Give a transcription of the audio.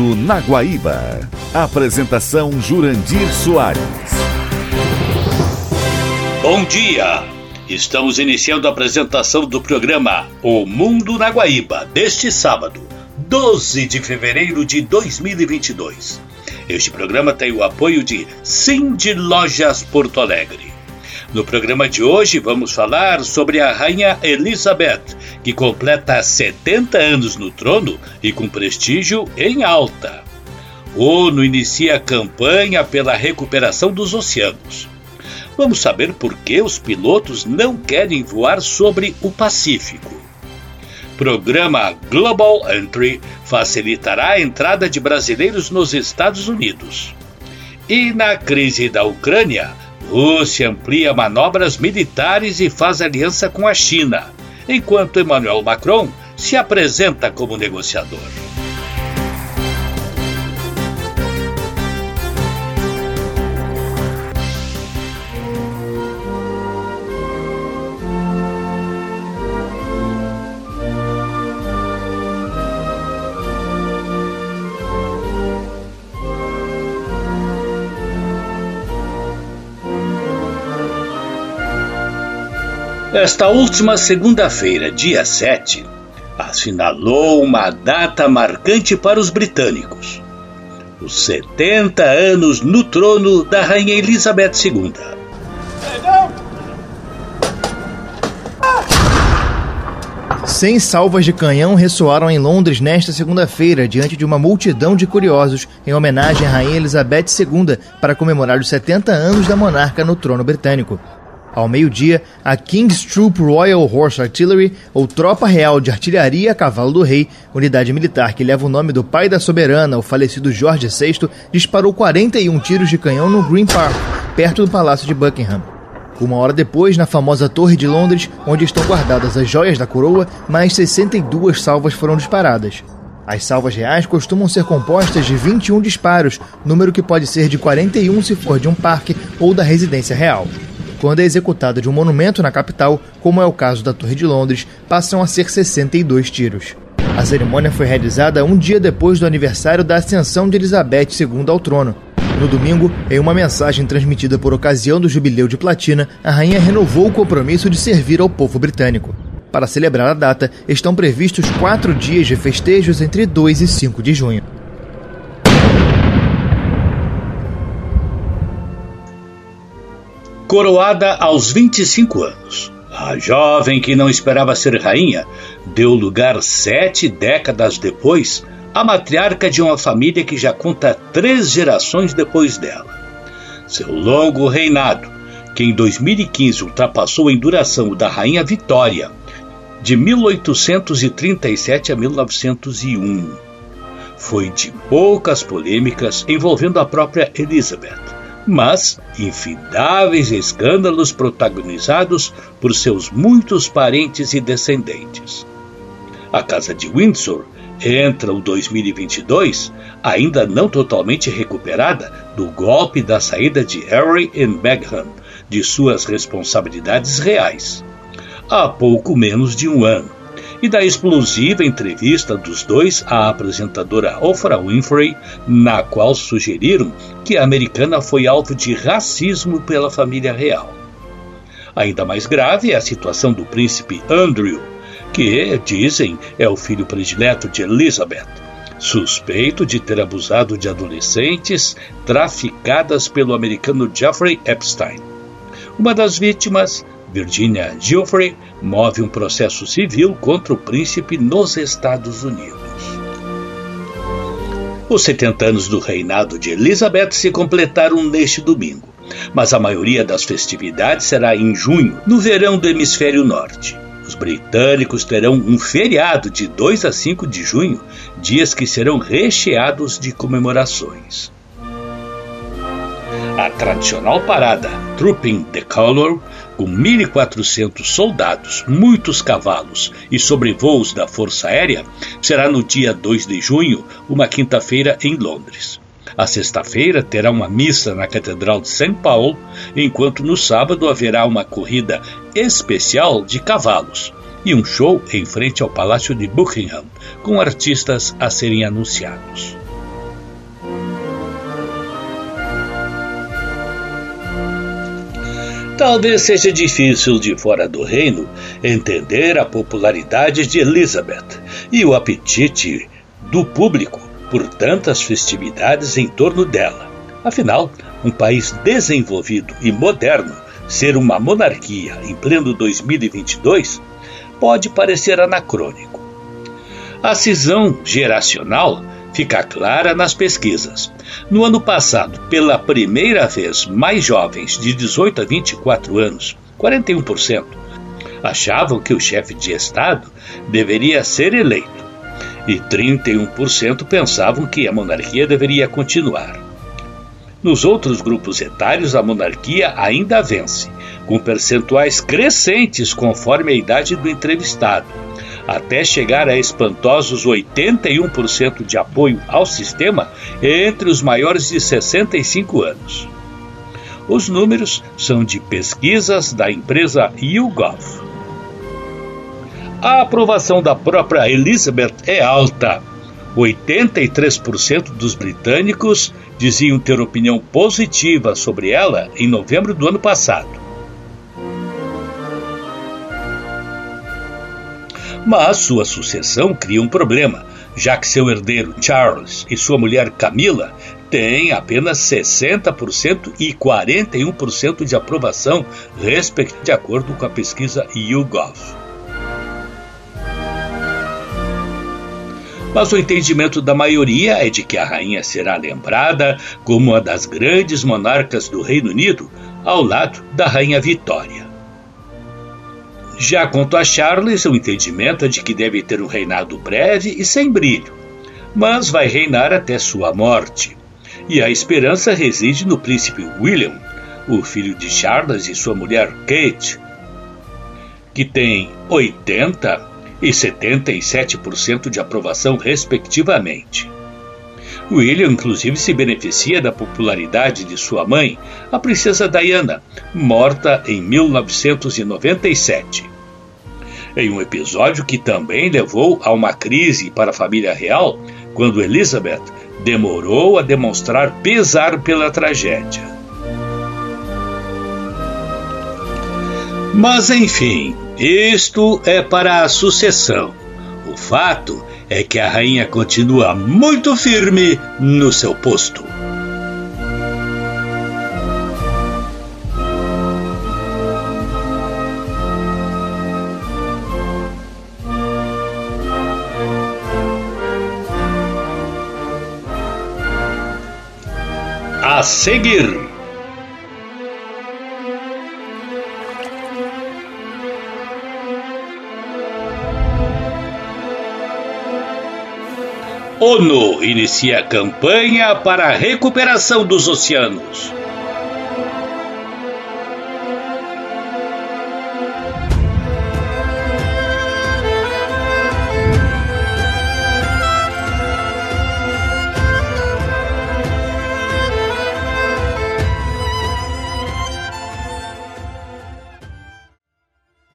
Mundo na Guaíba. Apresentação Jurandir Soares. Bom dia! Estamos iniciando a apresentação do programa O Mundo na Guaíba deste sábado, 12 de fevereiro de 2022. Este programa tem o apoio de de Lojas Porto Alegre. No programa de hoje vamos falar sobre a Rainha Elizabeth, que completa 70 anos no trono e com prestígio em alta. ONU inicia a campanha pela recuperação dos oceanos. Vamos saber por que os pilotos não querem voar sobre o Pacífico. Programa Global Entry facilitará a entrada de brasileiros nos Estados Unidos. E na crise da Ucrânia, Rússia amplia manobras militares e faz aliança com a China, enquanto Emmanuel Macron se apresenta como negociador. Esta última segunda-feira, dia 7, assinalou uma data marcante para os britânicos: os 70 anos no trono da Rainha Elizabeth II. Cem salvas de canhão ressoaram em Londres nesta segunda-feira, diante de uma multidão de curiosos, em homenagem à Rainha Elizabeth II, para comemorar os 70 anos da monarca no trono britânico. Ao meio-dia, a King's Troop Royal Horse Artillery, ou Tropa Real de Artilharia a Cavalo do Rei, unidade militar que leva o nome do pai da soberana, o falecido Jorge VI, disparou 41 tiros de canhão no Green Park, perto do Palácio de Buckingham. Uma hora depois, na famosa Torre de Londres, onde estão guardadas as joias da coroa, mais 62 salvas foram disparadas. As salvas reais costumam ser compostas de 21 disparos, número que pode ser de 41 se for de um parque ou da residência real. Quando é executada de um monumento na capital, como é o caso da Torre de Londres, passam a ser 62 tiros. A cerimônia foi realizada um dia depois do aniversário da ascensão de Elizabeth II ao trono. No domingo, em uma mensagem transmitida por ocasião do Jubileu de Platina, a rainha renovou o compromisso de servir ao povo britânico. Para celebrar a data, estão previstos quatro dias de festejos entre 2 e 5 de junho. Coroada aos 25 anos, a jovem que não esperava ser rainha deu lugar sete décadas depois à matriarca de uma família que já conta três gerações depois dela. Seu longo reinado, que em 2015 ultrapassou em duração o da Rainha Vitória, de 1837 a 1901, foi de poucas polêmicas envolvendo a própria Elizabeth mas infindáveis escândalos protagonizados por seus muitos parentes e descendentes. A Casa de Windsor entra o 2022 ainda não totalmente recuperada do golpe da saída de Harry e Meghan de suas responsabilidades reais, há pouco menos de um ano e da explosiva entrevista dos dois à apresentadora Oprah Winfrey, na qual sugeriram que a americana foi alvo de racismo pela família real. Ainda mais grave é a situação do príncipe Andrew, que, dizem, é o filho predileto de Elizabeth, suspeito de ter abusado de adolescentes traficadas pelo americano Jeffrey Epstein. Uma das vítimas Virginia Giuffre move um processo civil contra o príncipe nos Estados Unidos. Os 70 anos do reinado de Elizabeth se completaram neste domingo, mas a maioria das festividades será em junho, no verão do hemisfério norte. Os britânicos terão um feriado de 2 a 5 de junho, dias que serão recheados de comemorações. A tradicional parada Trooping the Colour com 1.400 soldados, muitos cavalos e sobrevoos da Força Aérea, será no dia 2 de junho, uma quinta-feira, em Londres. A sexta-feira terá uma missa na Catedral de São Paulo, enquanto no sábado haverá uma corrida especial de cavalos e um show em frente ao Palácio de Buckingham, com artistas a serem anunciados. Talvez seja difícil de fora do reino entender a popularidade de Elizabeth e o apetite do público por tantas festividades em torno dela. Afinal, um país desenvolvido e moderno ser uma monarquia em pleno 2022 pode parecer anacrônico. A cisão geracional fica clara nas pesquisas. No ano passado, pela primeira vez, mais jovens de 18 a 24 anos, 41%, achavam que o chefe de Estado deveria ser eleito e 31% pensavam que a monarquia deveria continuar. Nos outros grupos etários, a monarquia ainda vence, com percentuais crescentes conforme a idade do entrevistado, até chegar a espantosos 81% de apoio ao sistema entre os maiores de 65 anos. Os números são de pesquisas da empresa YouGov. A aprovação da própria Elizabeth é alta. 83% dos britânicos diziam ter opinião positiva sobre ela em novembro do ano passado. Mas sua sucessão cria um problema, já que seu herdeiro Charles e sua mulher Camila têm apenas 60% e 41% de aprovação, de acordo com a pesquisa YouGov. mas o entendimento da maioria é de que a rainha será lembrada como uma das grandes monarcas do Reino Unido, ao lado da rainha Vitória. Já quanto a Charles, o entendimento é de que deve ter um reinado breve e sem brilho, mas vai reinar até sua morte. E a esperança reside no príncipe William, o filho de Charles e sua mulher Kate, que tem 80 e 77% de aprovação, respectivamente. William, inclusive, se beneficia da popularidade de sua mãe, a princesa Diana, morta em 1997. Em um episódio que também levou a uma crise para a família real, quando Elizabeth demorou a demonstrar pesar pela tragédia. Mas enfim, isto é para a sucessão. O fato é que a rainha continua muito firme no seu posto. A seguir. ONU inicia campanha para a recuperação dos oceanos.